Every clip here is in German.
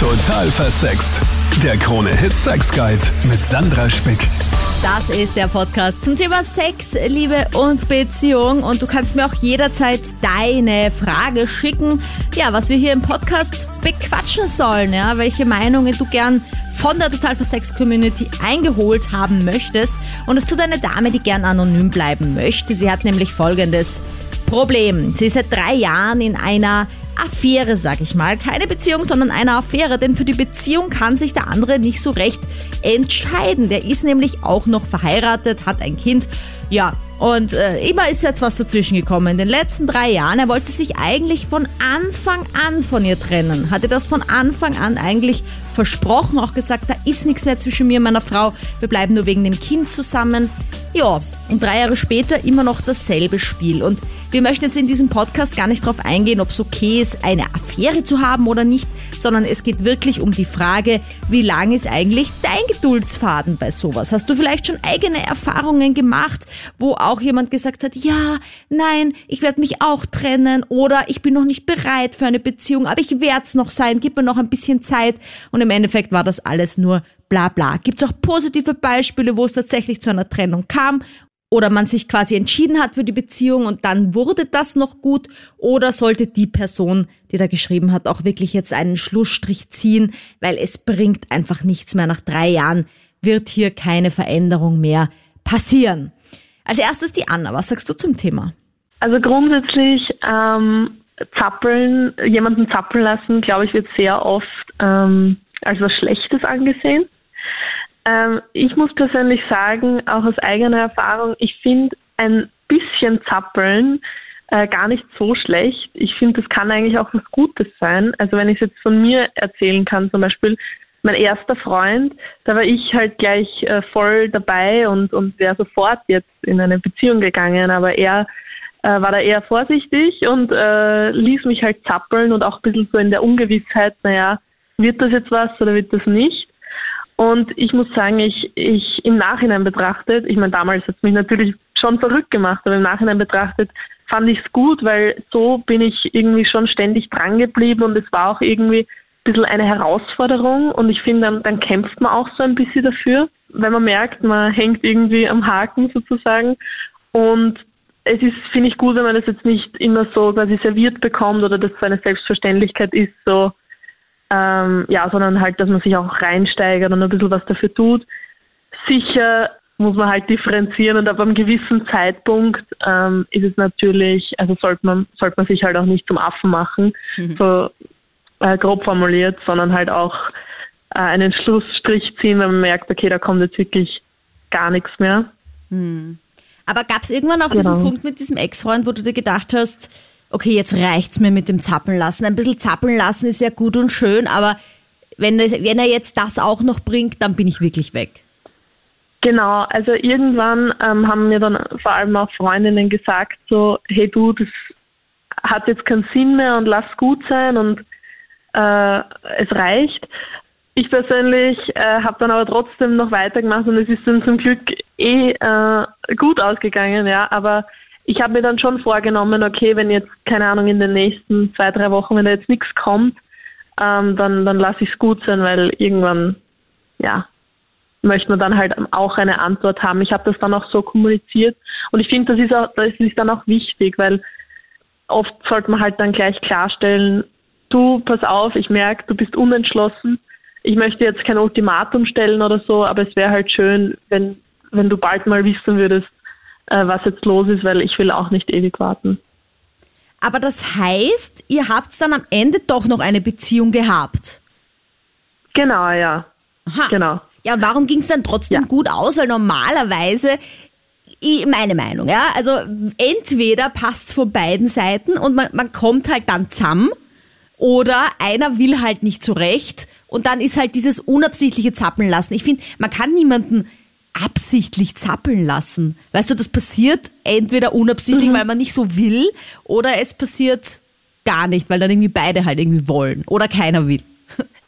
Total versext. Der Krone Hit Sex Guide mit Sandra Spick. Das ist der Podcast zum Thema Sex, Liebe und Beziehung. Und du kannst mir auch jederzeit deine Frage schicken. Ja, was wir hier im Podcast bequatschen sollen. Ja, welche Meinungen du gern von der Total Versex Community eingeholt haben möchtest. Und es tut eine Dame, die gern anonym bleiben möchte. Sie hat nämlich folgendes Problem. Sie ist seit drei Jahren in einer Affäre, sag ich mal. Keine Beziehung, sondern eine Affäre, denn für die Beziehung kann sich der andere nicht so recht entscheiden. Der ist nämlich auch noch verheiratet, hat ein Kind. Ja, und äh, immer ist jetzt was dazwischen gekommen. In den letzten drei Jahren, er wollte sich eigentlich von Anfang an von ihr trennen. Hatte das von Anfang an eigentlich versprochen, auch gesagt, da ist nichts mehr zwischen mir und meiner Frau. Wir bleiben nur wegen dem Kind zusammen. Ja, und drei Jahre später immer noch dasselbe Spiel. Und wir möchten jetzt in diesem Podcast gar nicht darauf eingehen, ob es okay ist, eine Affäre zu haben oder nicht, sondern es geht wirklich um die Frage, wie lang ist eigentlich dein Geduldsfaden bei sowas? Hast du vielleicht schon eigene Erfahrungen gemacht, wo jemand gesagt hat, ja, nein, ich werde mich auch trennen oder ich bin noch nicht bereit für eine Beziehung, aber ich werde es noch sein, gib mir noch ein bisschen Zeit und im Endeffekt war das alles nur bla bla. Gibt es auch positive Beispiele, wo es tatsächlich zu einer Trennung kam oder man sich quasi entschieden hat für die Beziehung und dann wurde das noch gut oder sollte die Person, die da geschrieben hat, auch wirklich jetzt einen Schlussstrich ziehen, weil es bringt einfach nichts mehr. Nach drei Jahren wird hier keine Veränderung mehr passieren. Als erstes die Anna, was sagst du zum Thema? Also grundsätzlich ähm, zappeln, jemanden zappeln lassen, glaube ich, wird sehr oft ähm, als was Schlechtes angesehen. Ähm, ich muss persönlich sagen, auch aus eigener Erfahrung, ich finde ein bisschen Zappeln äh, gar nicht so schlecht. Ich finde, das kann eigentlich auch was Gutes sein. Also wenn ich es jetzt von mir erzählen kann, zum Beispiel mein erster Freund, da war ich halt gleich äh, voll dabei und, und wäre sofort jetzt in eine Beziehung gegangen, aber er äh, war da eher vorsichtig und äh, ließ mich halt zappeln und auch ein bisschen so in der Ungewissheit, naja, wird das jetzt was oder wird das nicht? Und ich muss sagen, ich, ich im Nachhinein betrachtet, ich meine, damals hat es mich natürlich schon verrückt gemacht, aber im Nachhinein betrachtet fand ich es gut, weil so bin ich irgendwie schon ständig dran geblieben und es war auch irgendwie bisschen eine Herausforderung und ich finde, dann, dann kämpft man auch so ein bisschen dafür, wenn man merkt, man hängt irgendwie am Haken sozusagen und es ist, finde ich gut, wenn man das jetzt nicht immer so quasi serviert bekommt oder das so eine Selbstverständlichkeit ist, so ähm, ja, sondern halt, dass man sich auch reinsteigert und ein bisschen was dafür tut. Sicher muss man halt differenzieren und ab einem gewissen Zeitpunkt ähm, ist es natürlich, also sollte man, sollte man sich halt auch nicht zum Affen machen, mhm. so äh, grob formuliert, sondern halt auch äh, einen Schlussstrich ziehen, wenn man merkt, okay, da kommt jetzt wirklich gar nichts mehr. Mhm. Aber gab es irgendwann auch genau. diesen Punkt mit diesem Ex-Freund, wo du dir gedacht hast, okay, jetzt reicht's mir mit dem Zappeln lassen. Ein bisschen zappeln lassen ist ja gut und schön, aber wenn, wenn er jetzt das auch noch bringt, dann bin ich wirklich weg. Genau, also irgendwann ähm, haben mir dann vor allem auch Freundinnen gesagt, so, hey du, das hat jetzt keinen Sinn mehr und lass gut sein und äh, es reicht. Ich persönlich äh, habe dann aber trotzdem noch weitergemacht und es ist dann zum Glück eh äh, gut ausgegangen, ja, aber ich habe mir dann schon vorgenommen, okay, wenn jetzt, keine Ahnung, in den nächsten zwei, drei Wochen, wenn da jetzt nichts kommt, ähm, dann, dann lasse ich es gut sein, weil irgendwann, ja, möchte man dann halt auch eine Antwort haben. Ich habe das dann auch so kommuniziert und ich finde, das ist auch, das ist dann auch wichtig, weil oft sollte man halt dann gleich klarstellen, du, pass auf, ich merke, du bist unentschlossen. Ich möchte jetzt kein Ultimatum stellen oder so, aber es wäre halt schön, wenn, wenn du bald mal wissen würdest, äh, was jetzt los ist, weil ich will auch nicht ewig warten. Aber das heißt, ihr habt dann am Ende doch noch eine Beziehung gehabt? Genau, ja. Aha. Genau. Ja, warum ging es dann trotzdem ja. gut aus? Weil normalerweise, meine Meinung, ja, also entweder passt es von beiden Seiten und man, man kommt halt dann zusammen oder einer will halt nicht zurecht und dann ist halt dieses unabsichtliche Zappeln lassen. Ich finde, man kann niemanden absichtlich zappeln lassen. Weißt du, das passiert entweder unabsichtlich, mhm. weil man nicht so will, oder es passiert gar nicht, weil dann irgendwie beide halt irgendwie wollen oder keiner will.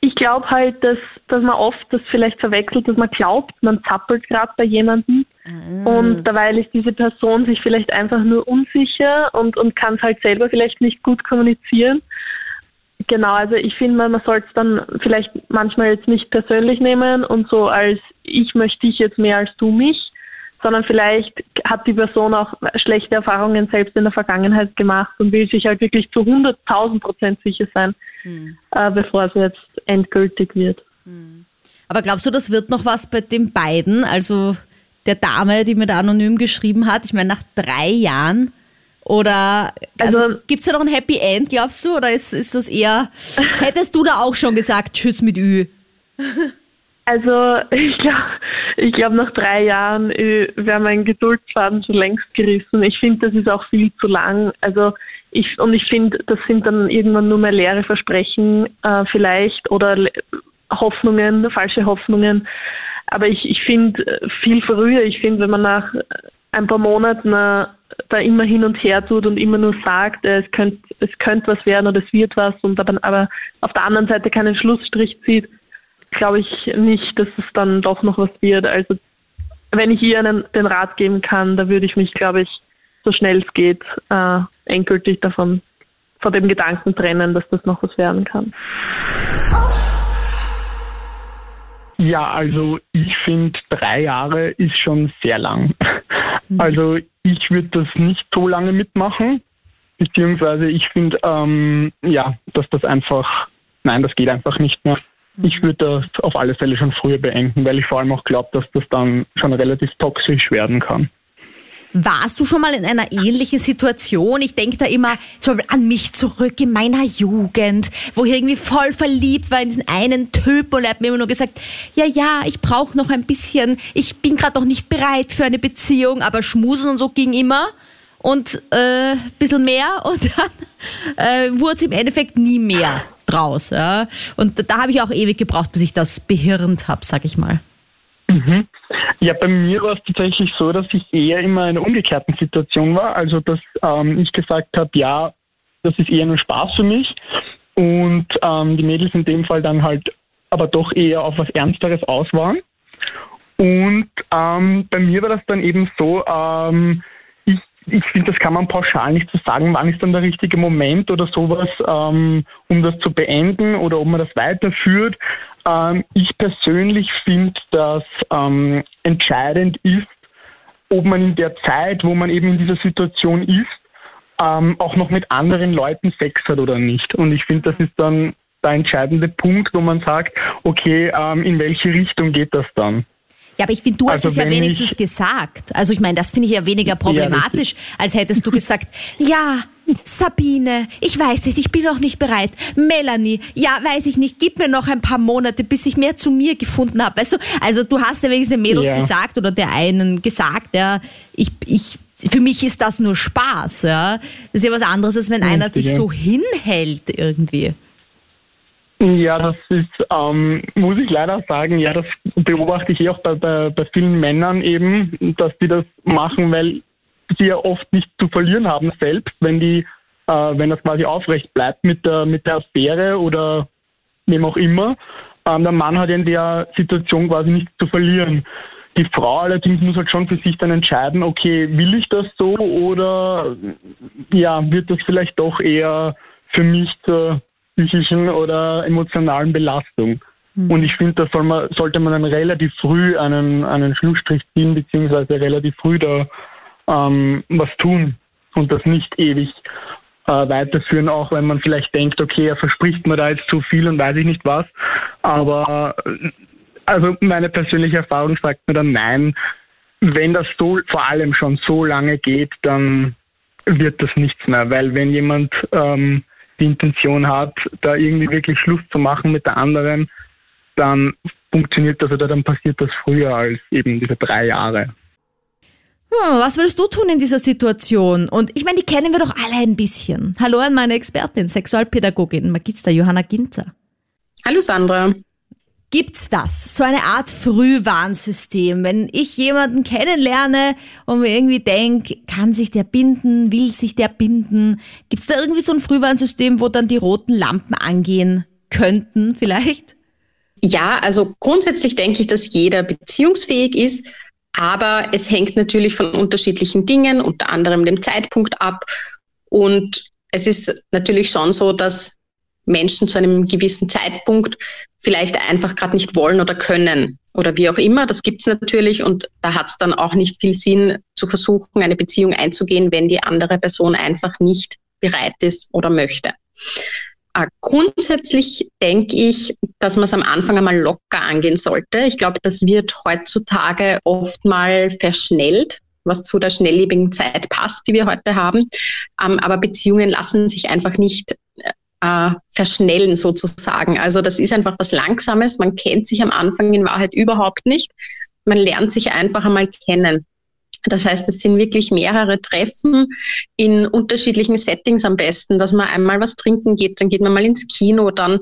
Ich glaube halt, dass, dass man oft das vielleicht verwechselt, dass man glaubt, man zappelt gerade bei jemandem ah. und dabei ist diese Person sich vielleicht einfach nur unsicher und, und kann es halt selber vielleicht nicht gut kommunizieren. Genau, also ich finde, man sollte es dann vielleicht manchmal jetzt nicht persönlich nehmen und so als ich möchte dich jetzt mehr als du mich, sondern vielleicht hat die Person auch schlechte Erfahrungen selbst in der Vergangenheit gemacht und will sich halt wirklich zu 100.000 Prozent sicher sein, hm. äh, bevor sie jetzt endgültig wird. Hm. Aber glaubst du, das wird noch was bei den beiden? Also der Dame, die mir da anonym geschrieben hat, ich meine, nach drei Jahren oder also, also gibt es da noch ein Happy End, glaubst du? Oder ist, ist das eher, hättest du da auch schon gesagt, Tschüss mit Ü? Also ich glaube, ich glaub, nach drei Jahren wäre mein Geduldsfaden schon längst gerissen. Ich finde, das ist auch viel zu lang. Also ich und ich finde, das sind dann irgendwann nur mehr leere Versprechen äh, vielleicht oder Hoffnungen, falsche Hoffnungen. Aber ich, ich finde äh, viel früher, ich finde, wenn man nach ein paar Monaten äh, da immer hin und her tut und immer nur sagt, äh, es könnte es könnt was werden oder es wird was und aber, aber auf der anderen Seite keinen Schlussstrich zieht, glaube ich nicht, dass es dann doch noch was wird. Also wenn ich ihr einen, den Rat geben kann, da würde ich mich, glaube ich, so schnell es geht, äh, endgültig davon, von dem Gedanken trennen, dass das noch was werden kann. Ja, also ich finde, drei Jahre ist schon sehr lang. Mhm. Also ich würde das nicht so lange mitmachen, beziehungsweise ich finde, ähm, ja, dass das einfach, nein, das geht einfach nicht mehr. Ich mhm. würde das auf alle Fälle schon früher beenden, weil ich vor allem auch glaube, dass das dann schon relativ toxisch werden kann. Warst du schon mal in einer ähnlichen Situation? Ich denke da immer zum Beispiel an mich zurück in meiner Jugend, wo ich irgendwie voll verliebt war in diesen einen Typ und er hat mir immer nur gesagt, ja, ja, ich brauche noch ein bisschen, ich bin gerade noch nicht bereit für eine Beziehung, aber schmusen und so ging immer und äh, bisschen mehr und dann äh, wurde es im Endeffekt nie mehr draus. Ja? Und da habe ich auch ewig gebraucht, bis ich das behirnt habe, sag ich mal. Mhm. Ja, bei mir war es tatsächlich so, dass ich eher immer in einer umgekehrten Situation war. Also, dass ähm, ich gesagt habe, ja, das ist eher nur Spaß für mich. Und ähm, die Mädels in dem Fall dann halt aber doch eher auf was Ernsteres aus waren. Und ähm, bei mir war das dann eben so, ähm, ich, finde, das kann man pauschal nicht so sagen, wann ist dann der richtige Moment oder sowas, ähm, um das zu beenden oder ob man das weiterführt. Ähm, ich persönlich finde, dass ähm, entscheidend ist, ob man in der Zeit, wo man eben in dieser Situation ist, ähm, auch noch mit anderen Leuten Sex hat oder nicht. Und ich finde, das ist dann der entscheidende Punkt, wo man sagt, okay, ähm, in welche Richtung geht das dann? Ja, aber ich finde, du hast also es ja wenigstens gesagt. Also ich meine, das finde ich ja weniger problematisch, ja, als hättest du gesagt, ja, Sabine, ich weiß nicht, ich bin noch nicht bereit. Melanie, ja, weiß ich nicht, gib mir noch ein paar Monate, bis ich mehr zu mir gefunden habe. Weißt du, also du hast ja wenigstens den Mädels ja. gesagt oder der einen gesagt, ja, ich, ich, für mich ist das nur Spaß, ja. Das ist ja was anderes, als wenn einer sich so hinhält irgendwie. Ja, das ist, ähm, muss ich leider sagen, ja, das beobachte ich eh auch bei, bei, bei vielen Männern eben, dass die das machen, weil sie ja oft nicht zu verlieren haben selbst, wenn die, äh, wenn das quasi aufrecht bleibt mit der, mit der Affäre oder wem auch immer. Ähm, der Mann hat in der Situation quasi nichts zu verlieren. Die Frau allerdings muss halt schon für sich dann entscheiden, okay, will ich das so oder ja, wird das vielleicht doch eher für mich zur psychischen oder emotionalen Belastung. Mhm. Und ich finde, da soll man, sollte man dann relativ früh einen, einen Schlussstrich ziehen, beziehungsweise relativ früh da ähm, was tun und das nicht ewig äh, weiterführen, auch wenn man vielleicht denkt, okay, er verspricht mir da jetzt zu viel und weiß ich nicht was. Aber also meine persönliche Erfahrung sagt mir dann nein. Wenn das so vor allem schon so lange geht, dann wird das nichts mehr, weil wenn jemand ähm, die Intention hat, da irgendwie wirklich Schluss zu machen mit der anderen, dann funktioniert das oder dann passiert das früher als eben diese drei Jahre. Hm, was würdest du tun in dieser Situation? Und ich meine, die kennen wir doch alle ein bisschen. Hallo an meine Expertin, Sexualpädagogin Magister Johanna Ginter. Hallo Sandra. Gibt's das? So eine Art Frühwarnsystem. Wenn ich jemanden kennenlerne und mir irgendwie denke, kann sich der binden, will sich der binden? Gibt's da irgendwie so ein Frühwarnsystem, wo dann die roten Lampen angehen könnten vielleicht? Ja, also grundsätzlich denke ich, dass jeder beziehungsfähig ist, aber es hängt natürlich von unterschiedlichen Dingen, unter anderem dem Zeitpunkt ab. Und es ist natürlich schon so, dass Menschen zu einem gewissen Zeitpunkt vielleicht einfach gerade nicht wollen oder können oder wie auch immer. Das gibt's natürlich und da hat es dann auch nicht viel Sinn zu versuchen, eine Beziehung einzugehen, wenn die andere Person einfach nicht bereit ist oder möchte. Äh, grundsätzlich denke ich, dass man es am Anfang einmal locker angehen sollte. Ich glaube, das wird heutzutage oft mal verschnellt, was zu der schnelllebigen Zeit passt, die wir heute haben. Ähm, aber Beziehungen lassen sich einfach nicht äh, verschnellen sozusagen. Also das ist einfach was Langsames. Man kennt sich am Anfang in Wahrheit überhaupt nicht. Man lernt sich einfach einmal kennen. Das heißt, es sind wirklich mehrere Treffen in unterschiedlichen Settings am besten, dass man einmal was trinken geht, dann geht man mal ins Kino, dann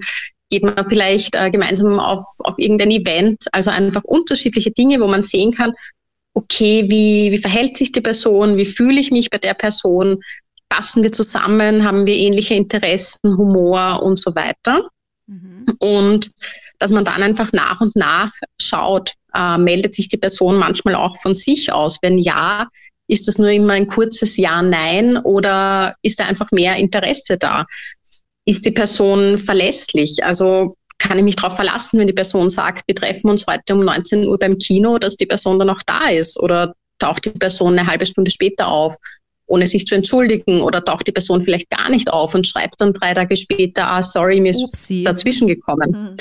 geht man vielleicht äh, gemeinsam auf, auf irgendein Event. Also einfach unterschiedliche Dinge, wo man sehen kann, okay, wie, wie verhält sich die Person, wie fühle ich mich bei der Person, passen wir zusammen, haben wir ähnliche Interessen, Humor und so weiter. Mhm. Und dass man dann einfach nach und nach schaut, äh, meldet sich die Person manchmal auch von sich aus. Wenn ja, ist das nur immer ein kurzes Ja, Nein oder ist da einfach mehr Interesse da? Ist die Person verlässlich? Also kann ich mich darauf verlassen, wenn die Person sagt, wir treffen uns heute um 19 Uhr beim Kino, dass die Person dann auch da ist? Oder taucht die Person eine halbe Stunde später auf? Ohne sich zu entschuldigen oder taucht die Person vielleicht gar nicht auf und schreibt dann drei Tage später, ah, sorry, mir ist Upsi. dazwischen gekommen. Mhm.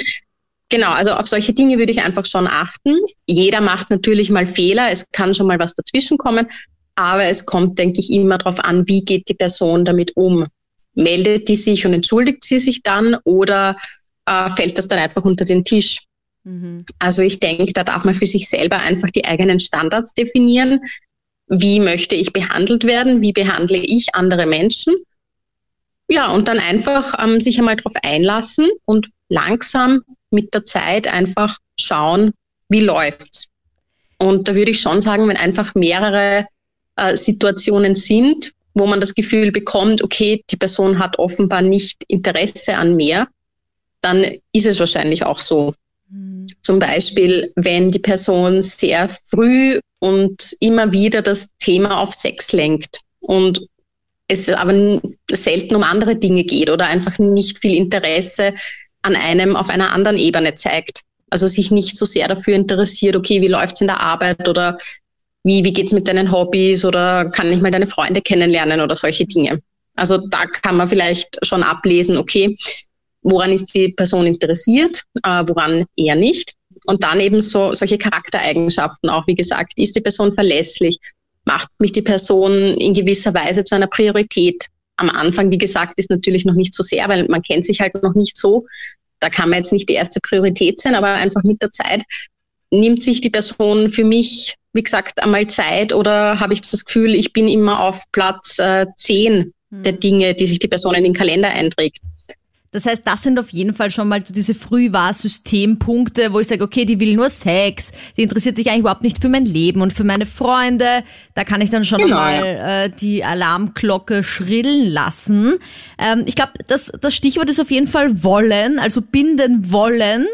Genau, also auf solche Dinge würde ich einfach schon achten. Jeder macht natürlich mal Fehler, es kann schon mal was dazwischen kommen, aber es kommt, denke ich, immer darauf an, wie geht die Person damit um. Meldet die sich und entschuldigt sie sich dann oder äh, fällt das dann einfach unter den Tisch? Mhm. Also ich denke, da darf man für sich selber einfach die eigenen Standards definieren wie möchte ich behandelt werden, wie behandle ich andere Menschen. Ja, und dann einfach ähm, sich einmal darauf einlassen und langsam mit der Zeit einfach schauen, wie läuft's. Und da würde ich schon sagen, wenn einfach mehrere äh, Situationen sind, wo man das Gefühl bekommt, okay, die Person hat offenbar nicht Interesse an mehr, dann ist es wahrscheinlich auch so. Mhm. Zum Beispiel, wenn die Person sehr früh und immer wieder das Thema auf Sex lenkt und es aber selten um andere Dinge geht oder einfach nicht viel Interesse an einem auf einer anderen Ebene zeigt. Also sich nicht so sehr dafür interessiert, okay, wie läuft's in der Arbeit oder wie, wie geht's mit deinen Hobbys oder kann ich mal deine Freunde kennenlernen oder solche Dinge. Also da kann man vielleicht schon ablesen, okay, woran ist die Person interessiert, äh, woran eher nicht. Und dann eben so solche Charaktereigenschaften auch, wie gesagt, ist die Person verlässlich, macht mich die Person in gewisser Weise zu einer Priorität. Am Anfang, wie gesagt, ist natürlich noch nicht so sehr, weil man kennt sich halt noch nicht so. Da kann man jetzt nicht die erste Priorität sein, aber einfach mit der Zeit nimmt sich die Person für mich, wie gesagt, einmal Zeit oder habe ich das Gefühl, ich bin immer auf Platz äh, 10 der hm. Dinge, die sich die Person in den Kalender einträgt. Das heißt, das sind auf jeden Fall schon mal diese Frühwahrsystempunkte, wo ich sage, okay, die will nur Sex, die interessiert sich eigentlich überhaupt nicht für mein Leben und für meine Freunde. Da kann ich dann schon genau, mal äh, die Alarmglocke schrillen lassen. Ähm, ich glaube, das, das Stichwort ist auf jeden Fall wollen, also binden wollen.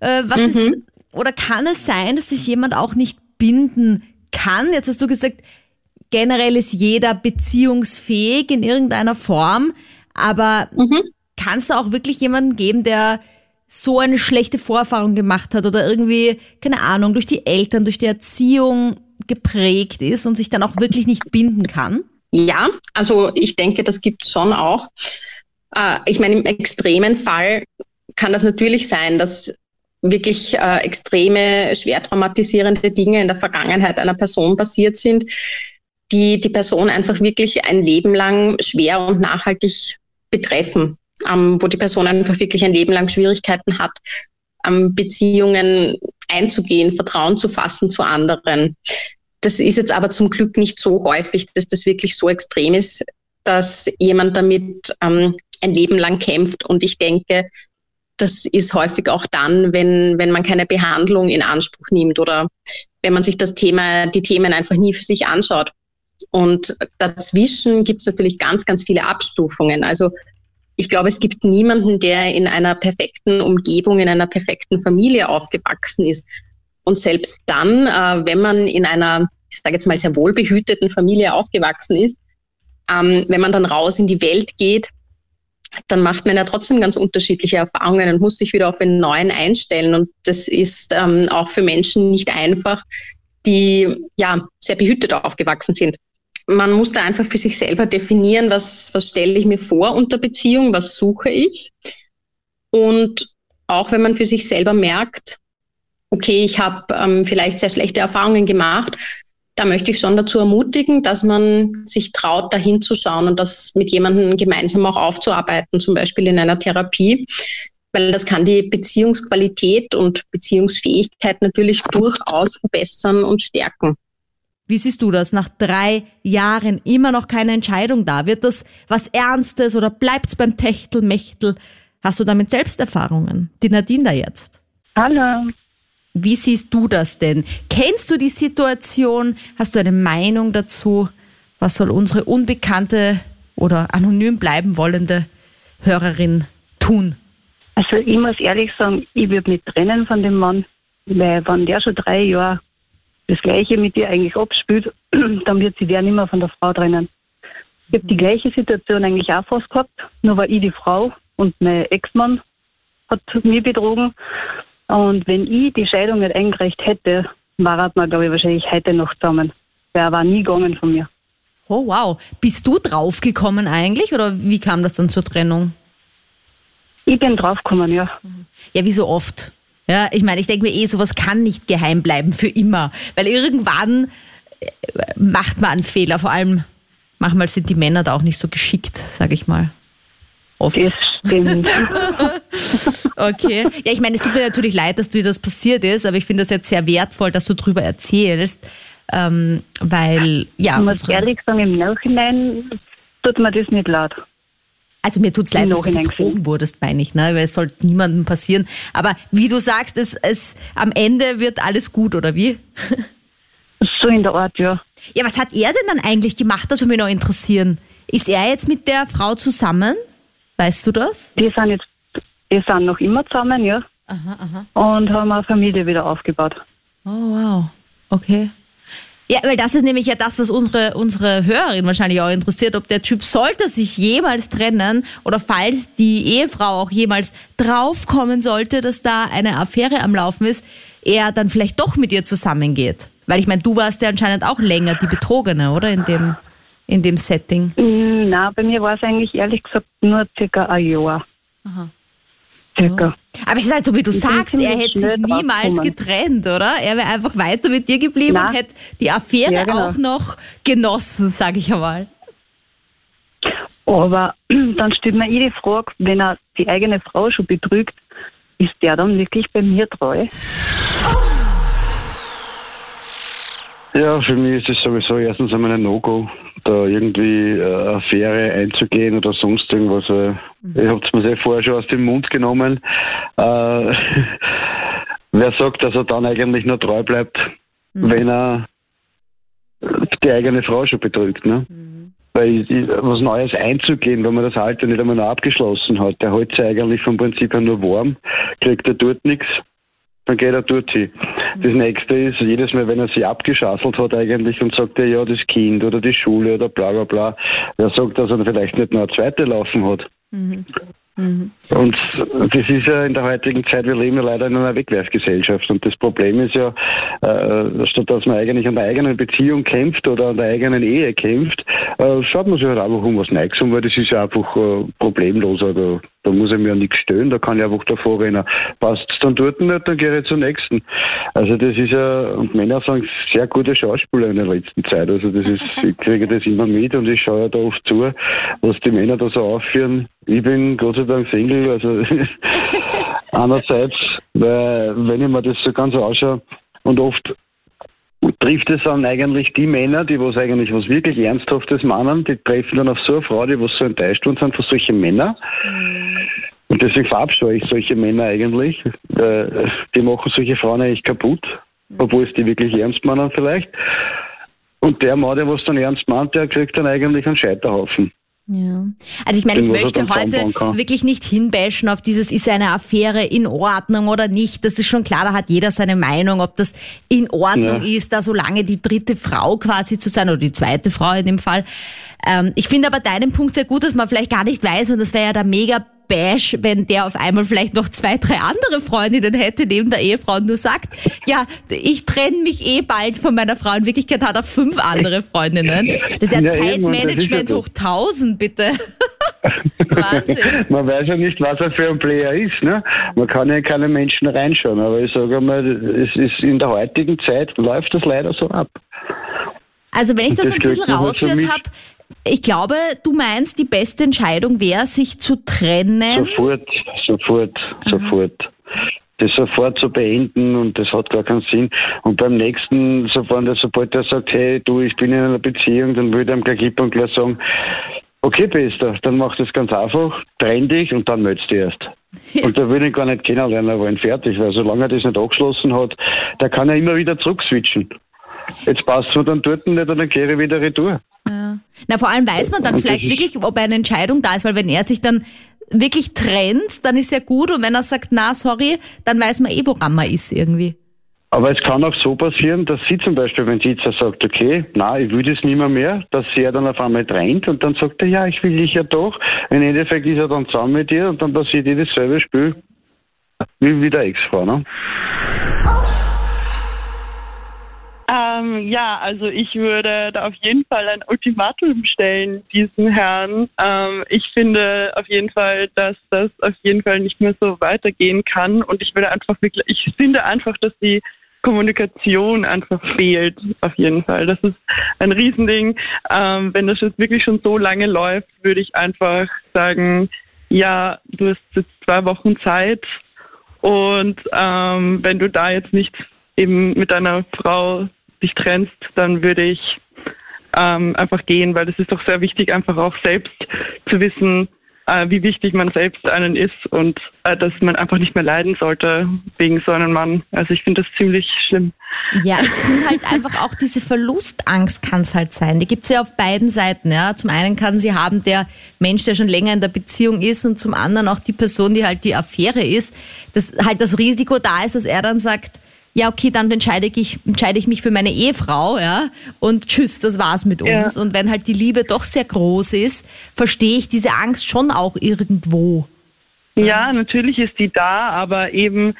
Äh, was mhm. ist, oder kann es sein, dass sich jemand auch nicht binden kann? Jetzt hast du gesagt, generell ist jeder beziehungsfähig in irgendeiner Form, aber mhm kann es da auch wirklich jemanden geben, der so eine schlechte Vorerfahrung gemacht hat oder irgendwie, keine Ahnung, durch die Eltern, durch die Erziehung geprägt ist und sich dann auch wirklich nicht binden kann? Ja, also ich denke, das gibt es schon auch. Äh, ich meine, im extremen Fall kann das natürlich sein, dass wirklich äh, extreme, schwer traumatisierende Dinge in der Vergangenheit einer Person passiert sind, die die Person einfach wirklich ein Leben lang schwer und nachhaltig betreffen ähm, wo die Person einfach wirklich ein Leben lang Schwierigkeiten hat, ähm, Beziehungen einzugehen, Vertrauen zu fassen zu anderen. Das ist jetzt aber zum Glück nicht so häufig, dass das wirklich so extrem ist, dass jemand damit ähm, ein Leben lang kämpft. Und ich denke, das ist häufig auch dann, wenn, wenn man keine Behandlung in Anspruch nimmt oder wenn man sich das Thema, die Themen einfach nie für sich anschaut. Und dazwischen gibt es natürlich ganz, ganz viele Abstufungen. Also ich glaube, es gibt niemanden, der in einer perfekten Umgebung, in einer perfekten Familie aufgewachsen ist. Und selbst dann, äh, wenn man in einer, ich sage jetzt mal, sehr wohlbehüteten Familie aufgewachsen ist, ähm, wenn man dann raus in die Welt geht, dann macht man ja trotzdem ganz unterschiedliche Erfahrungen und muss sich wieder auf einen neuen einstellen. Und das ist ähm, auch für Menschen nicht einfach, die ja sehr behütet aufgewachsen sind. Man muss da einfach für sich selber definieren, was, was stelle ich mir vor unter Beziehung, was suche ich. Und auch wenn man für sich selber merkt, okay, ich habe ähm, vielleicht sehr schlechte Erfahrungen gemacht, da möchte ich schon dazu ermutigen, dass man sich traut, dahin zu schauen und das mit jemandem gemeinsam auch aufzuarbeiten, zum Beispiel in einer Therapie, weil das kann die Beziehungsqualität und Beziehungsfähigkeit natürlich durchaus verbessern und stärken. Wie siehst du das? Nach drei Jahren immer noch keine Entscheidung da. Wird das was Ernstes oder bleibt's beim Techtelmechtel? Hast du damit Selbsterfahrungen? Die Nadine da jetzt. Hallo. Wie siehst du das denn? Kennst du die Situation? Hast du eine Meinung dazu? Was soll unsere unbekannte oder anonym bleiben wollende Hörerin tun? Also ich muss ehrlich sagen, ich würde mich trennen von dem Mann, weil wenn der schon drei Jahre das Gleiche mit dir eigentlich abspielt, dann wird sie der nicht mehr von der Frau trennen. Ich habe die gleiche Situation eigentlich auch fast gehabt, nur war ich die Frau und mein Ex-Mann hat mich betrogen. Und wenn ich die Scheidung nicht eingereicht hätte, war wir, glaube ich, wahrscheinlich heute noch zusammen. Der war nie gegangen von mir. Oh wow. Bist du draufgekommen eigentlich oder wie kam das dann zur Trennung? Ich bin draufgekommen, ja. Ja, wie so oft. Ja, ich meine, ich denke mir eh, sowas kann nicht geheim bleiben für immer. Weil irgendwann äh, macht man einen Fehler. Vor allem, manchmal sind die Männer da auch nicht so geschickt, sage ich mal. Oft. Das stimmt. okay. Ja, ich meine, es tut mir natürlich leid, dass dir das passiert ist, aber ich finde das jetzt sehr wertvoll, dass du darüber erzählst. Ähm, weil, ja. Ich muss ehrlich sagen, im Nachhinein tut mir das nicht leid. Also mir tut's leid, dass du betrogen wurdest, meine ich, ne? weil es sollte niemandem passieren. Aber wie du sagst, es, es am Ende wird alles gut, oder wie? So in der Art, ja. Ja, was hat er denn dann eigentlich gemacht? Das würde mich noch interessieren. Ist er jetzt mit der Frau zusammen? Weißt du das? Die sind jetzt, die sind noch immer zusammen, ja. Aha, aha. Und haben eine Familie wieder aufgebaut. Oh, wow. Okay. Ja, weil das ist nämlich ja das, was unsere, unsere Hörerin wahrscheinlich auch interessiert, ob der Typ sollte sich jemals trennen oder falls die Ehefrau auch jemals draufkommen sollte, dass da eine Affäre am Laufen ist, er dann vielleicht doch mit ihr zusammengeht. Weil ich meine, du warst ja anscheinend auch länger die Betrogene, oder? In dem, in dem Setting. Mm, Na, bei mir war es eigentlich ehrlich gesagt nur circa ein Jahr. Aha. Circa. Aber es ist halt so, wie du Ich sagst, er hätte sich niemals getrennt, oder? Er wäre einfach weiter mit dir geblieben Na. und hätte die Affäre Ja, genau. auch noch genossen, sag ich einmal. Aber dann stellt man eh die Frage, wenn er die eigene Frau schon betrügt, ist der dann wirklich bei mir treu? Ja, für mich ist es sowieso erstens einmal ein No-Go, da irgendwie äh, eine Affäre einzugehen oder sonst irgendwas. Äh, Ich habe es mir sehr vorher schon aus dem Mund genommen. Äh, wer sagt, dass er dann eigentlich nur treu bleibt, wenn er die eigene Frau schon betrügt, ne? Weil ich- was Neues einzugehen, wenn man das Alte nicht einmal noch abgeschlossen hat, der hält sich eigentlich vom Prinzip her nur warm, kriegt er dort nichts, dann geht er dort hin. Das nächste ist, jedes Mal, wenn er sich abgeschasselt hat eigentlich und sagt, er, ja, das Kind oder die Schule oder bla bla bla, wer sagt, dass er vielleicht nicht noch eine zweite laufen hat. Und das ist ja in der heutigen Zeit, wir leben ja leider in einer Wegwerfgesellschaft. Und das Problem ist ja, äh, statt dass man eigentlich an der eigenen Beziehung kämpft oder an der eigenen Ehe kämpft, äh, schaut man sich halt einfach um was Neues um, weil das ist ja einfach äh, problemlos. Also, da muss ich mir ja nichts stören, da kann ich einfach davor rennen. Passt es dann dort nicht, dann gehe ich zum nächsten. Also das ist ja, und Männer sagen sehr gute Schauspieler in der letzten Zeit. Also das ist, ich kriege das immer mit und ich schaue ja da oft zu, was die Männer da so aufführen. Ich bin Gott sei Dank Single, also einerseits, weil wenn ich mir das so ganz anschaue und oft trifft es dann eigentlich die Männer, die was eigentlich was wirklich Ernsthaftes meinen, die treffen dann auf so eine Frau, die was so enttäuscht worden sind von solchen Männern. Und deswegen verabscheue ich solche Männer eigentlich. Äh, die machen solche Frauen eigentlich kaputt, obwohl es die wirklich ernst meinen vielleicht. Und der Mann, der was dann ernst meint, der kriegt dann eigentlich einen Scheiterhaufen. Ja. Also ich meine, ich möchte heute wirklich nicht hinbashen auf dieses, ist eine Affäre in Ordnung oder nicht. Das ist schon klar, da hat jeder seine Meinung, ob das in Ordnung ja. ist, da so lange die dritte Frau quasi zu sein oder die zweite Frau in dem Fall. Ähm, ich finde aber deinen Punkt sehr gut, dass man vielleicht gar nicht weiß und das wäre ja der mega Bash, wenn der auf einmal vielleicht noch zwei, drei andere Freundinnen hätte neben der Ehefrau und nur sagt, ja, ich trenne mich eh bald von meiner Frau. In Wirklichkeit hat er fünf andere Freundinnen. Das ist ja, ja Zeitmanagement hoch tausend, bitte. Wahnsinn. Man weiß ja nicht, was er für ein Player ist. Ne? Man kann ja in keine Menschen reinschauen, aber ich sage mal, es ist in der heutigen Zeit läuft das leider so ab. Also wenn ich das, das so ein bisschen rausgehört habe, ich glaube, du meinst, die beste Entscheidung wäre, sich zu trennen. Sofort, sofort, Aha. sofort. Das sofort zu beenden und das hat gar keinen Sinn. Und beim nächsten, sobald, sobald er sagt, hey, du, ich bin in einer Beziehung, dann würde ihm gleich klipp und klar sagen, okay, Bester, dann mach das ganz einfach, trenn dich und dann meldest du erst. Ja. Und da würde ich gar nicht kennenlernen wollen, fertig, weil solange er das nicht abgeschlossen hat, der kann ja immer wieder zurückswitchen. Jetzt passt es mir dann dort nicht und dann kehre ich wieder retour. Ja. Na, vor allem weiß man dann und vielleicht wirklich, ob eine Entscheidung da ist, weil wenn er sich dann wirklich trennt, dann ist ja gut und wenn er sagt, na, sorry, dann weiß man eh, woran man ist irgendwie. Aber es kann auch so passieren, dass sie zum Beispiel, wenn sie jetzt sagt, okay, na, ich will das nicht mehr, mehr, dass sie ja dann auf einmal trennt und dann sagt er, ja, ich will dich ja doch. Im Endeffekt ist er dann zusammen mit dir und dann passiert ihr dasselbe Spiel wie, wie der Ex-Frau, ne? Ähm, ja, also ich würde da auf jeden Fall ein Ultimatum stellen, diesen Herrn. Ähm, ich finde auf jeden Fall, dass das auf jeden Fall nicht mehr so weitergehen kann und ich würde einfach wirklich, ich finde einfach, dass die Kommunikation einfach fehlt, auf jeden Fall. Das ist ein Riesending. Ähm, wenn das jetzt wirklich schon so lange läuft, würde ich einfach sagen, ja, du hast jetzt zwei Wochen Zeit und ähm, wenn du da jetzt nicht eben mit deiner Frau dich trennst, dann würde ich ähm, einfach gehen, weil es ist doch sehr wichtig, einfach auch selbst zu wissen, äh, wie wichtig man selbst einen ist und äh, dass man einfach nicht mehr leiden sollte wegen so einem Mann. Also ich finde das ziemlich schlimm. Ja, ich finde halt einfach auch diese Verlustangst kann es halt sein. Die gibt es ja auf beiden Seiten. Ja. Zum einen kann sie haben der Mensch, der schon länger in der Beziehung ist und zum anderen auch die Person, die halt die Affäre ist, dass halt das Risiko da ist, dass er dann sagt, ja, okay, dann entscheide ich, entscheide ich mich für meine Ehefrau, ja, und tschüss, das war's mit uns. Ja. Und wenn halt die Liebe doch sehr groß ist, verstehe ich diese Angst schon auch irgendwo. Ja, natürlich ist die da, aber eben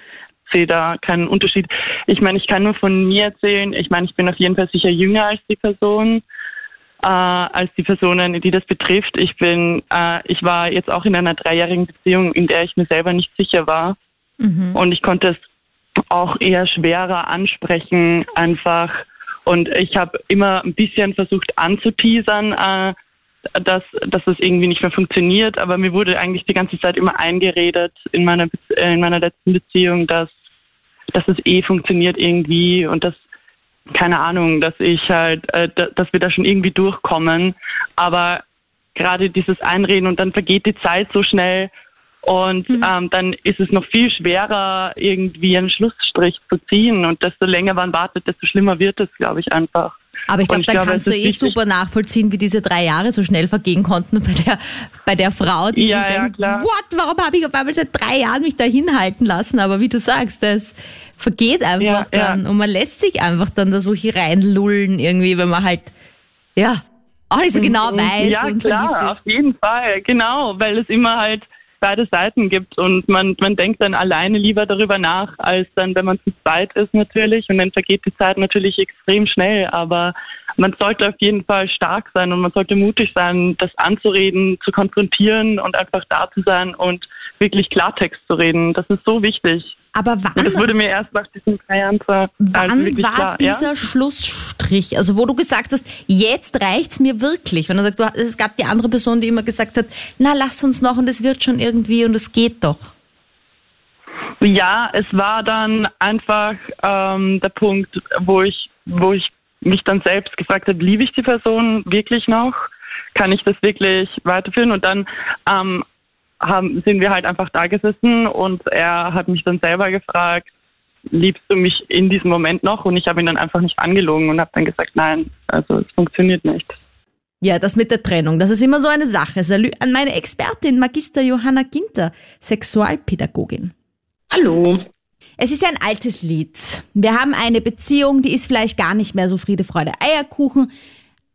sehe da keinen Unterschied. Ich meine, ich kann nur von mir erzählen. Ich meine, ich bin auf jeden Fall sicher jünger als die Person, äh, als die Personen, die das betrifft. Ich bin, äh, ich war jetzt auch in einer dreijährigen Beziehung, in der ich mir selber nicht sicher war. Mhm. Und ich konnte es auch eher schwerer ansprechen einfach. Und ich habe immer ein bisschen versucht anzuteasern, äh, dass, dass das irgendwie nicht mehr funktioniert. Aber mir wurde eigentlich die ganze Zeit immer eingeredet in meiner, äh, in meiner letzten Beziehung, dass, dass es eh funktioniert irgendwie und dass, keine Ahnung, dass ich halt, äh, dass wir da schon irgendwie durchkommen. Aber gerade dieses Einreden und dann vergeht die Zeit so schnell und mhm. ähm, dann ist es noch viel schwerer, irgendwie einen Schlussstrich zu ziehen. Und desto länger man wartet, desto schlimmer wird es, glaube ich, einfach. Aber ich glaube, dann kannst du eh super nachvollziehen, wie diese drei Jahre so schnell vergehen konnten bei der, bei der Frau, die ja, sich ja, denkt, klar. what, warum habe ich auf einmal seit drei Jahren mich da hinhalten lassen? Aber wie du sagst, das vergeht einfach ja, dann und man lässt sich einfach dann da so hier reinlullen irgendwie, wenn man halt, ja, auch nicht so genau weiß ja, und klar, auf jeden Fall, genau, weil es immer halt beide Seiten gibt und man, man denkt dann alleine lieber darüber nach, als dann, wenn man zu zweit ist natürlich und dann vergeht die Zeit natürlich extrem schnell, aber man sollte auf jeden Fall stark sein und man sollte mutig sein, das anzureden, zu konfrontieren und einfach da zu sein und wirklich Klartext zu reden. Das ist so wichtig. Aber wann? Und das wurde mir erst nach diesen drei Jahren zwar Wann war klar, dieser ja? Schlussstrich? Also wo du gesagt hast, jetzt reicht's mir wirklich. Wenn du sagst, es gab die andere Person, die immer gesagt hat, na lass uns noch und es wird schon irgendwie und es geht doch. Ja, es war dann einfach ähm, der Punkt, wo ich, wo ich mich dann selbst gefragt habe, liebe ich die Person wirklich noch? Kann ich das wirklich weiterführen? Und dann ähm, haben, sind wir halt einfach da gesessen und er hat mich dann selber gefragt, liebst du mich in diesem Moment noch? Und ich habe ihn dann einfach nicht angelogen und habe dann gesagt, nein, also es funktioniert nicht. Ja, das mit der Trennung, das ist immer so eine Sache. Salü an meine Expertin, Magister Johanna Ginter, Sexualpädagogin. Hallo. Es ist ein altes Lied. Wir haben eine Beziehung, die ist vielleicht gar nicht mehr so Friede, Freude, Eierkuchen,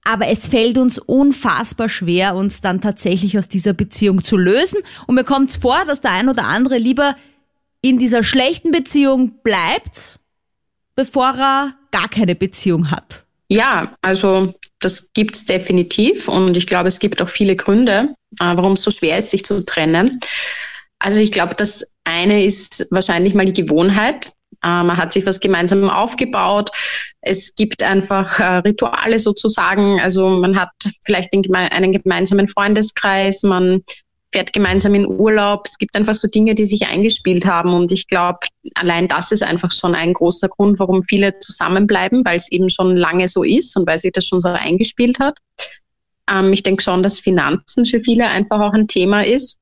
aber es fällt uns unfassbar schwer, uns dann tatsächlich aus dieser Beziehung zu lösen. Und mir kommt es vor, dass der ein oder andere lieber in dieser schlechten Beziehung bleibt, bevor er gar keine Beziehung hat. Ja, also das gibt es definitiv und ich glaube, es gibt auch viele Gründe, äh, warum es so schwer ist, sich zu trennen. Also ich glaube, das eine ist wahrscheinlich mal die Gewohnheit. Äh, man hat sich was gemeinsam aufgebaut. Es gibt einfach äh, Rituale sozusagen. Also man hat vielleicht einen gemeinsamen Freundeskreis, man fährt gemeinsam in Urlaub. Es gibt einfach so Dinge, die sich eingespielt haben. Und ich glaube, allein das ist einfach schon ein großer Grund, warum viele zusammenbleiben, weil es eben schon lange so ist und weil sich das schon so eingespielt hat. Ähm, ich denke schon, dass Finanzen für viele einfach auch ein Thema ist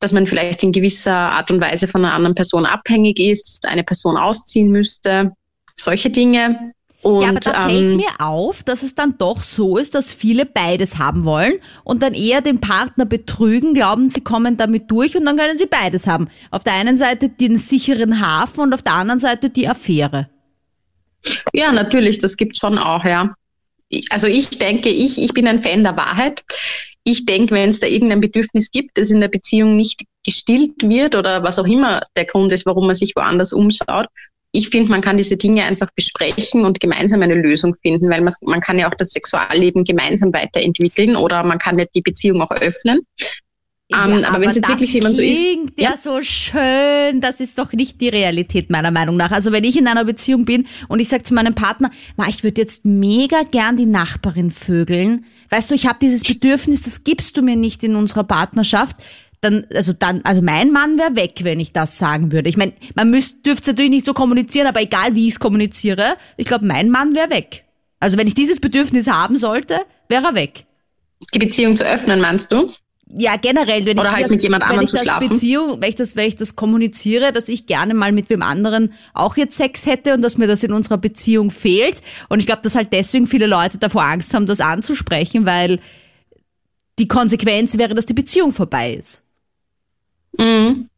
dass man vielleicht in gewisser Art und Weise von einer anderen Person abhängig ist, eine Person ausziehen müsste, solche Dinge. Und, ja, aber da fällt ähm, mir auf, dass es dann doch so ist, dass viele beides haben wollen und dann eher den Partner betrügen, glauben, sie kommen damit durch und dann können sie beides haben. Auf der einen Seite den sicheren Hafen und auf der anderen Seite die Affäre. Ja, natürlich, das gibt schon auch, ja. Also ich denke, ich, ich bin ein Fan der Wahrheit. Ich denke, wenn es da irgendein Bedürfnis gibt, das in der Beziehung nicht gestillt wird oder was auch immer der Grund ist, warum man sich woanders umschaut, ich finde, man kann diese Dinge einfach besprechen und gemeinsam eine Lösung finden, weil man, man kann ja auch das Sexualleben gemeinsam weiterentwickeln oder man kann ja die Beziehung auch öffnen. Ja, um, ähm, aber, aber wenn es jetzt wirklich jemand so ist. Klingt ja, ja so schön. Das ist doch nicht die Realität meiner Meinung nach. Also wenn ich in einer Beziehung bin und ich sage zu meinem Partner, ich würde jetzt mega gern die Nachbarin vögeln. Weißt du, ich habe dieses Bedürfnis, das gibst du mir nicht in unserer Partnerschaft dann, also dann, also mein Mann wäre weg, wenn ich das sagen würde. Ich meine, man müsste, dürfte natürlich nicht so kommunizieren, aber egal wie ich es kommuniziere, ich glaube, mein Mann wäre weg. Also wenn ich dieses Bedürfnis haben sollte, wäre er weg. Die Beziehung zu öffnen, meinst du? Ja, generell, wenn Oder ich halt das, mit jemand anderem zu schlafen. Beziehung, wenn ich das, wenn ich das kommuniziere, dass ich gerne mal mit wem anderen auch jetzt Sex hätte und dass mir das in unserer Beziehung fehlt. Und ich glaube, dass halt deswegen viele Leute davor Angst haben, das anzusprechen, weil die Konsequenz wäre, dass die Beziehung vorbei ist. Mhm.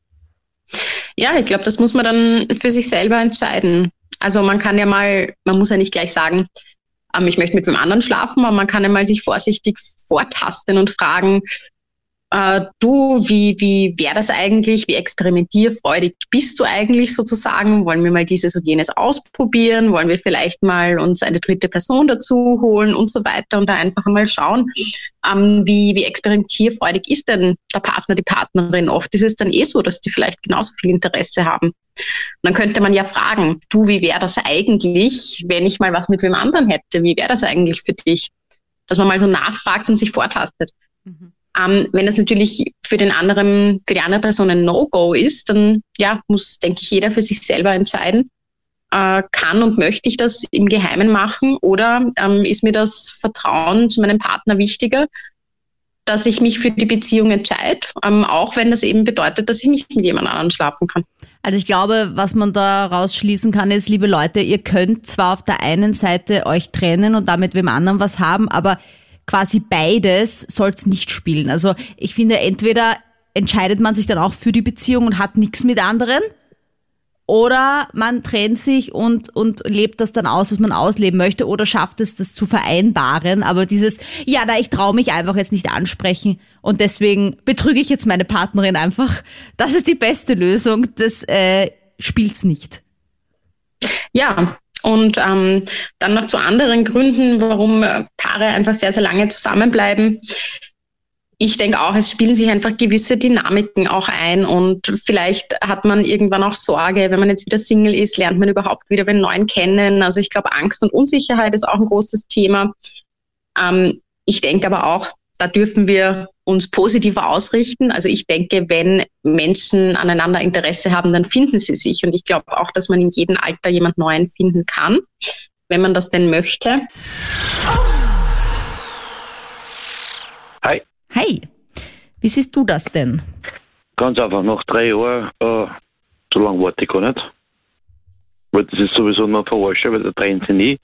Ja, ich glaube, das muss man dann für sich selber entscheiden. Also man kann ja mal, man muss ja nicht gleich sagen, ähm, ich möchte mit wem anderen schlafen, aber man kann ja mal sich vorsichtig vortasten und fragen, äh, du, wie, wie wäre das eigentlich? Wie experimentierfreudig bist du eigentlich sozusagen? Wollen wir mal dieses und jenes ausprobieren? Wollen wir vielleicht mal uns eine dritte Person dazu holen und so weiter und da einfach mal schauen, ähm, wie, wie experimentierfreudig ist denn der Partner, die Partnerin? Oft ist es dann eh so, dass die vielleicht genauso viel Interesse haben. Und dann könnte man ja fragen, du, wie wäre das eigentlich, wenn ich mal was mit wem anderen hätte? Wie wäre das eigentlich für dich? Dass man mal so nachfragt und sich vortastet. Mhm. Ähm, wenn das natürlich für den anderen, für die andere Person ein No-Go ist, dann ja, muss, denke ich, jeder für sich selber entscheiden. Äh, kann und möchte ich das im Geheimen machen oder ähm, ist mir das Vertrauen zu meinem Partner wichtiger, dass ich mich für die Beziehung entscheide, ähm, auch wenn das eben bedeutet, dass ich nicht mit jemand anderem schlafen kann. Also ich glaube, was man da rausschließen kann, ist, liebe Leute, ihr könnt zwar auf der einen Seite euch trennen und damit wem anderen was haben, aber quasi beides soll es nicht spielen. Also ich finde, entweder entscheidet man sich dann auch für die Beziehung und hat nichts mit anderen. Oder man trennt sich und, und lebt das dann aus, was man ausleben möchte, oder schafft es, das zu vereinbaren. Aber dieses, ja, da ich traue mich einfach jetzt nicht ansprechen und deswegen betrüge ich jetzt meine Partnerin einfach. Das ist die beste Lösung. Das äh, spielt's nicht. Ja, und ähm, dann noch zu anderen Gründen, warum äh, Paare einfach sehr, sehr lange zusammenbleiben. Ich denke auch, es spielen sich einfach gewisse Dynamiken auch ein und vielleicht hat man irgendwann auch Sorge, wenn man jetzt wieder Single ist, lernt man überhaupt wieder einen neuen kennen. Also ich glaube, Angst und Unsicherheit ist auch ein großes Thema. Ähm, ich denke aber auch, da dürfen wir uns positiver ausrichten. Also ich denke, wenn Menschen aneinander Interesse haben, dann finden sie sich. Und ich glaube auch, dass man in jedem Alter jemand Neuen finden kann, wenn man das denn möchte. Hi. Hi. Wie siehst du das denn? Ganz einfach, nach drei Jahren, äh, so lange warte ich gar nicht. Weil das ist sowieso nur Verarsche, weil da drehen sie nie.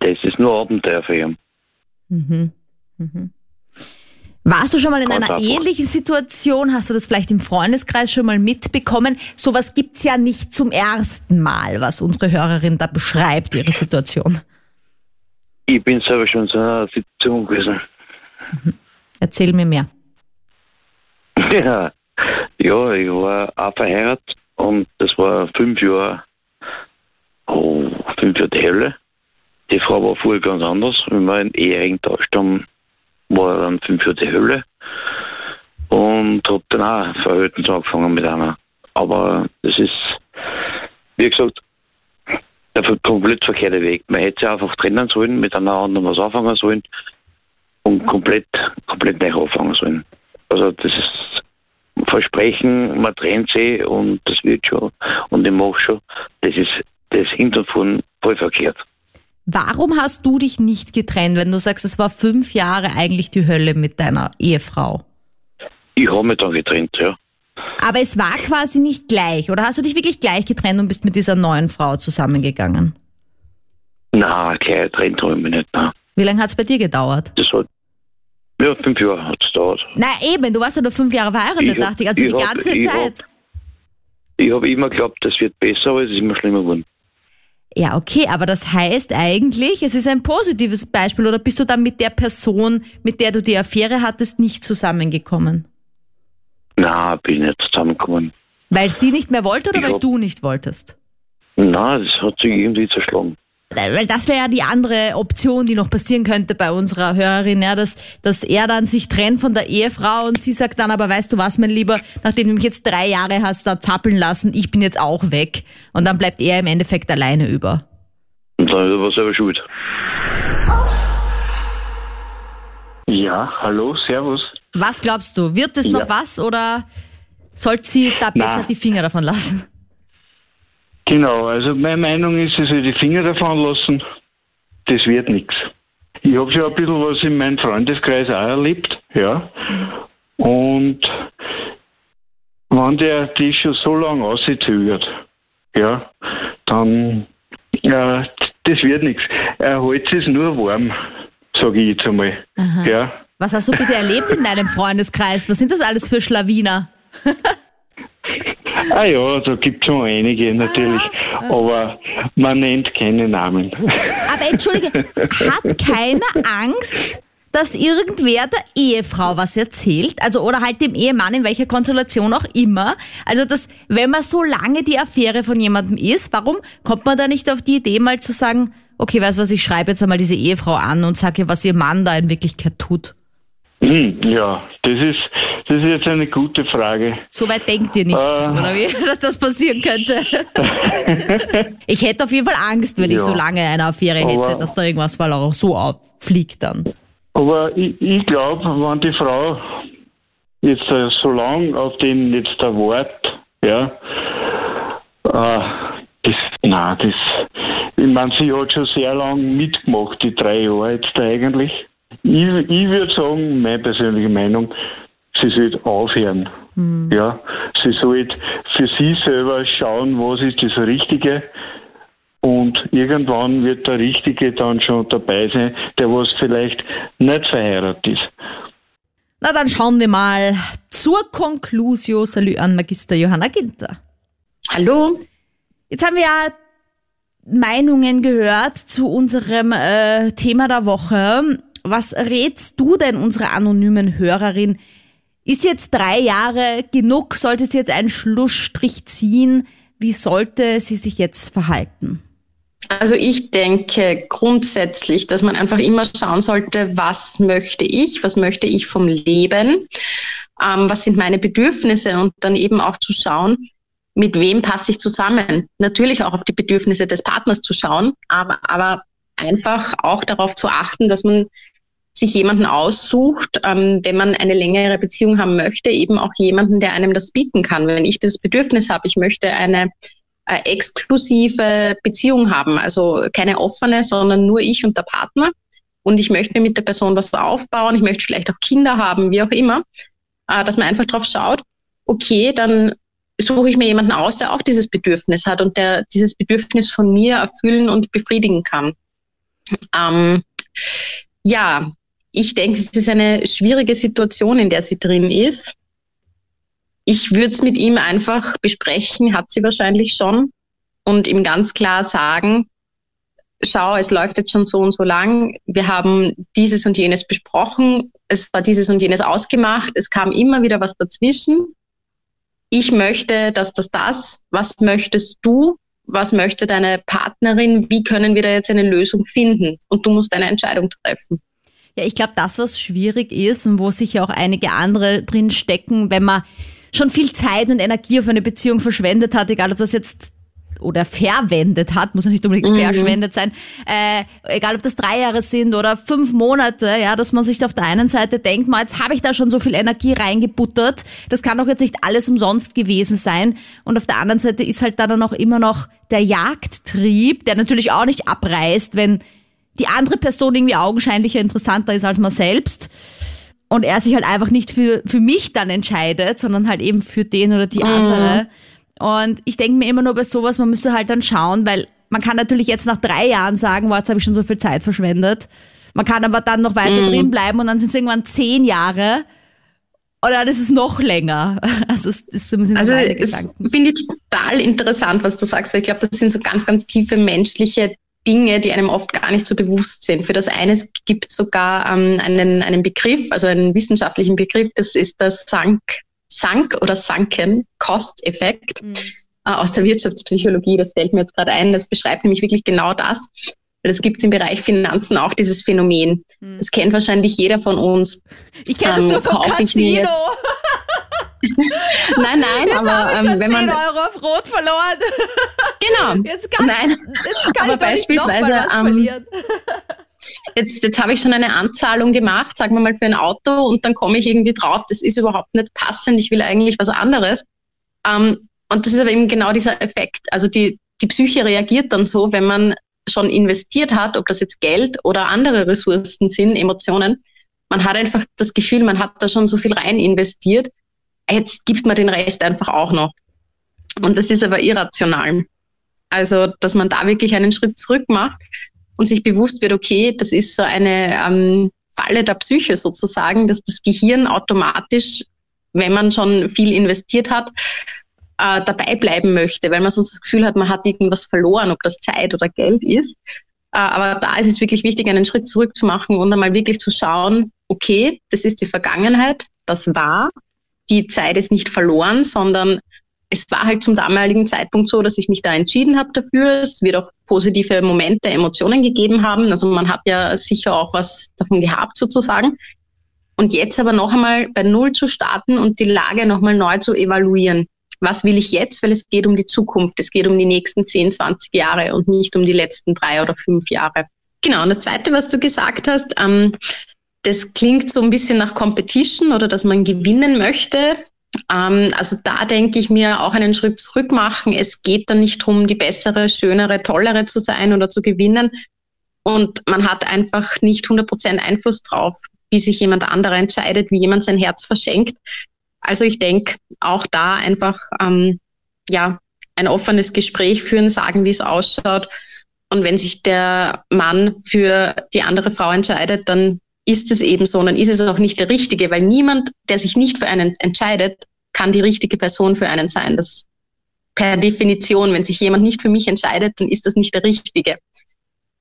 Das ist nur Abenteuer für ihn. Mhm. Mhm. Warst du schon mal in einer ähnlichen Situation? Hast du das vielleicht im Freundeskreis schon mal mitbekommen? Sowas gibt's ja nicht zum ersten Mal, was unsere Hörerin da beschreibt, ihre Situation. Ich bin selber schon in so einer Situation gewesen. Erzähl mir mehr. Ja, ja ich war auch verheiratet und das war fünf Jahre, oh, fünf Jahre die Hölle. Die Frau war vorher ganz anders. Wenn wir einen Ehering tauscht haben, war dann fünf Jahre die Hölle. Und hab dann auch Verhältnis angefangen mit einer. Aber das ist, wie gesagt, der komplett verkehrte Weg. Man hätte sich einfach trennen sollen, mit einer anderen was anfangen sollen und komplett, komplett neu anfangen sollen. Also das ist Versprechen, man trennt sich und das wird schon und ich mach schon. Das ist das Hintergrund voll verkehrt. Warum hast du dich nicht getrennt, wenn du sagst, es war fünf Jahre eigentlich die Hölle mit deiner Ehefrau? Ich habe mich dann getrennt, ja. Aber es war quasi nicht gleich, oder hast du dich wirklich gleich getrennt und bist mit dieser neuen Frau zusammengegangen? Na, gleich getrennt habe ich mich nicht. Nein. Wie lange hat's bei dir gedauert? Das hat ja, fünf Jahre hat es gedauert. Na eben, du warst ja nur fünf Jahre verheiratet, Ich hab- dachte ich, also die hab- ganze ich Zeit. Ich habe immer geglaubt, das wird besser, aber es ist immer schlimmer geworden. Ja, okay, aber das heißt eigentlich, es ist ein positives Beispiel oder bist du dann mit der Person, mit der du die Affäre hattest, nicht zusammengekommen? Na, bin ich nicht zusammengekommen. Weil sie nicht mehr wollte oder Ich weil hab- du nicht wolltest? Na, das hat sich irgendwie zerschlagen. Weil das wäre ja die andere Option, die noch passieren könnte bei unserer Hörerin, ja, dass, dass er dann sich trennt von der Ehefrau und sie sagt dann, aber weißt du was, mein Lieber, nachdem du mich jetzt drei Jahre hast da zappeln lassen, ich bin jetzt auch weg. Und dann bleibt er im Endeffekt alleine über. Und dann war selber schuld. Ja, hallo, servus. Was glaubst du? Wird es noch Ja. was oder sollte sie da besser Na. die Finger davon lassen? Genau, also meine Meinung ist, sie soll die Finger davon lassen. Das wird nichts. Ich habe schon ein bisschen was in meinem Freundeskreis auch erlebt, ja. Und wenn der das schon so lange auszögert, ja, dann, ja, das wird nichts. Er hält es nur warm, sage ich jetzt einmal. Ja. Was hast du bitte erlebt in deinem Freundeskreis? Was sind das alles für Schlawiner? Ah ja, da gibt es schon einige natürlich, aber man nennt keine Namen. Aber entschuldige, hat keiner Angst, dass irgendwer der Ehefrau was erzählt? Also, oder halt dem Ehemann, in welcher Konstellation auch immer. Also, dass, wenn man so lange die Affäre von jemandem ist, warum kommt man da nicht auf die Idee, mal zu sagen, okay, weißt du was, ich schreibe jetzt einmal diese Ehefrau an und sage ihr, was ihr Mann da in Wirklichkeit tut? Hm, ja, das ist, das ist jetzt eine gute Frage. So weit denkt ihr nicht, Äh. oder wie, dass das passieren könnte? ich hätte auf jeden Fall Angst, wenn ich Ja. so lange eine Affäre hätte, Aber- dass da irgendwas mal auch so auffliegt dann. Aber ich, ich glaube, wenn die Frau jetzt äh, so lang auf den jetzt da wartet, ja, äh, das, nein, das, ich meine, sie hat schon sehr lang mitgemacht, die drei Jahre jetzt da eigentlich. Ich, ich würde sagen, meine persönliche Meinung, sie sollte aufhören. Ja, sie sollte für sie selber schauen, was ist das Richtige. Und irgendwann wird der Richtige dann schon dabei sein, der was vielleicht nicht verheiratet ist. Na, dann schauen wir mal zur Conclusio. Salü an Magister Johanna Ginter. Hallo? Jetzt haben wir ja Meinungen gehört zu unserem äh, Thema der Woche. Was rätst du denn unserer anonymen Hörerin? Ist jetzt drei Jahre genug? Sollte sie jetzt einen Schlussstrich ziehen? Wie sollte sie sich jetzt verhalten? Also ich denke grundsätzlich, dass man einfach immer schauen sollte, was möchte ich, was möchte ich vom Leben, ähm, was sind meine Bedürfnisse und dann eben auch zu schauen, mit wem passe ich zusammen. Natürlich auch auf die Bedürfnisse des Partners zu schauen, aber, aber einfach auch darauf zu achten, dass man sich jemanden aussucht, ähm, wenn man eine längere Beziehung haben möchte, eben auch jemanden, der einem das bieten kann. Wenn ich das Bedürfnis habe, ich möchte eine äh, exklusive Beziehung haben, also keine offene, sondern nur ich und der Partner. Und ich möchte mit der Person was aufbauen, ich möchte vielleicht auch Kinder haben, wie auch immer, äh, dass man einfach drauf schaut, okay, dann suche ich mir jemanden aus, der auch dieses Bedürfnis hat und der dieses Bedürfnis von mir erfüllen und befriedigen kann. Ähm, ja, ich denke, es ist eine schwierige Situation, in der sie drin ist. Ich würde es mit ihm einfach besprechen, hat sie wahrscheinlich schon, und ihm ganz klar sagen, schau, es läuft jetzt schon so und so lang, wir haben dieses und jenes besprochen, es war dieses und jenes ausgemacht, es kam immer wieder was dazwischen. Ich möchte, dass das das, was möchtest du, was möchte deine Partnerin, wie können wir da jetzt eine Lösung finden? Und du musst eine Entscheidung treffen. Ja, ich glaube, das, was schwierig ist und wo sich ja auch einige andere drin stecken, wenn man schon viel Zeit und Energie auf eine Beziehung verschwendet hat, egal ob das jetzt oder verwendet hat, muss ja nicht unbedingt mhm. verschwendet sein, äh, egal ob das drei Jahre sind oder fünf Monate, ja, dass man sich auf der einen Seite denkt, mal, jetzt habe ich da schon so viel Energie reingebuttert, das kann doch jetzt nicht alles umsonst gewesen sein. Und auf der anderen Seite ist halt dann auch immer noch der Jagdtrieb, der natürlich auch nicht abreißt, wenn die andere Person irgendwie augenscheinlicher interessanter ist als man selbst und er sich halt einfach nicht für, für mich dann entscheidet, sondern halt eben für den oder die mhm. andere. Und ich denke mir immer nur bei sowas, man müsste halt dann schauen, weil man kann natürlich jetzt nach drei Jahren sagen, wow, jetzt habe ich schon so viel Zeit verschwendet. Man kann aber dann noch weiter mm. drin bleiben und dann sind es irgendwann zehn Jahre. Oder das ist noch länger. Also, es ist zumindest also es finde ich total interessant, was du sagst, weil ich glaube, das sind so ganz, ganz tiefe menschliche Dinge, die einem oft gar nicht so bewusst sind. Für das eine gibt es sogar ähm, einen, einen Begriff, also einen wissenschaftlichen Begriff, das ist das Sank Sunk oder Sunken Cost Effekt mhm. äh, aus der Wirtschaftspsychologie. Das fällt mir jetzt gerade ein. Das beschreibt nämlich wirklich genau das. Das gibt es im Bereich Finanzen auch, dieses Phänomen. Mhm. Das kennt wahrscheinlich jeder von uns. Ich kenne das ähm, nur vom Casino. nein, nein, jetzt aber ähm, wenn man 10 Euro auf Rot verloren. Genau. Jetzt kann, nein, jetzt kann aber beispielsweise ähm, jetzt, jetzt habe ich schon eine Anzahlung gemacht, sagen wir mal für ein Auto und dann komme ich irgendwie drauf, das ist überhaupt nicht passend, ich will eigentlich was anderes. Ähm, und das ist aber eben genau dieser Effekt. Also die, die Psyche reagiert dann so, wenn man schon investiert hat, ob das jetzt Geld oder andere Ressourcen sind, Emotionen. Man hat einfach das Gefühl, man hat da schon so viel rein investiert. Jetzt gibt man den Rest einfach auch noch. Und das ist aber irrational. Also, dass man da wirklich einen Schritt zurück macht und sich bewusst wird, okay, das ist so eine ähm, Falle der Psyche sozusagen, dass das Gehirn automatisch, wenn man schon viel investiert hat, äh, dabei bleiben möchte, weil man sonst das Gefühl hat, man hat irgendwas verloren, ob das Zeit oder Geld ist. Äh, aber da ist es wirklich wichtig, einen Schritt zurück zu machen und einmal wirklich zu schauen, okay, das ist die Vergangenheit, das war, die Zeit ist nicht verloren, sondern es war halt zum damaligen Zeitpunkt so, dass ich mich da entschieden habe dafür. Es wird auch positive Momente, Emotionen gegeben haben. Also man hat ja sicher auch was davon gehabt sozusagen. Und jetzt aber noch einmal bei Null zu starten und die Lage nochmal neu zu evaluieren. Was will ich jetzt? Weil es geht um die Zukunft. Es geht um die nächsten 10, 20 Jahre und nicht um die letzten drei oder fünf Jahre. Genau. Und das Zweite, was du gesagt hast, ähm, das klingt so ein bisschen nach Competition oder dass man gewinnen möchte. Ähm, also da denke ich mir auch einen Schritt zurück machen. Es geht dann nicht darum, die bessere, schönere, tollere zu sein oder zu gewinnen. Und man hat einfach nicht 100% Einfluss drauf, wie sich jemand anderer entscheidet, wie jemand sein Herz verschenkt. Also ich denke, auch da einfach ähm, ja ein offenes Gespräch führen, sagen, wie es ausschaut. Und wenn sich der Mann für die andere Frau entscheidet, dann ist es eben so, dann ist es auch nicht der Richtige, weil niemand, der sich nicht für einen entscheidet, kann die richtige Person für einen sein. Das per Definition, wenn sich jemand nicht für mich entscheidet, dann ist das nicht der Richtige.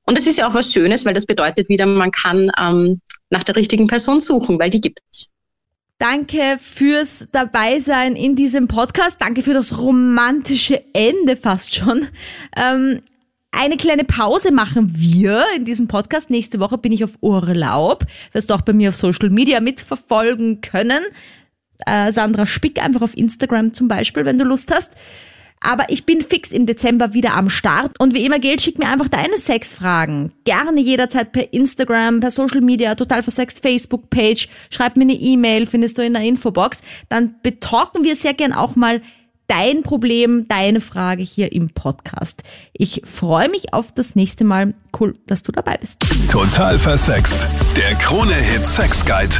Und es ist ja auch was Schönes, weil das bedeutet wieder, man kann ähm, nach der richtigen Person suchen, weil die gibt es. Danke fürs Dabeisein in diesem Podcast. Danke für das romantische Ende fast schon. Ähm, eine kleine Pause machen wir in diesem Podcast. Nächste Woche bin ich auf Urlaub. Wirst du auch bei mir auf Social Media mitverfolgen können. Äh, Sandra Spick einfach auf Instagram zum Beispiel, wenn du Lust hast. Aber ich bin fix im Dezember wieder am Start. Und wie immer gilt, schick mir einfach deine Sexfragen. Gerne jederzeit per Instagram, per Social Media, total versext Facebook-Page. Schreib mir eine E-Mail, findest du in der Infobox. Dann betalken wir sehr gern auch mal dein Problem, deine Frage hier im Podcast. Ich freue mich auf das nächste Mal. Cool, dass du dabei bist. Total versext. Der Krone-Hit Sex Guide.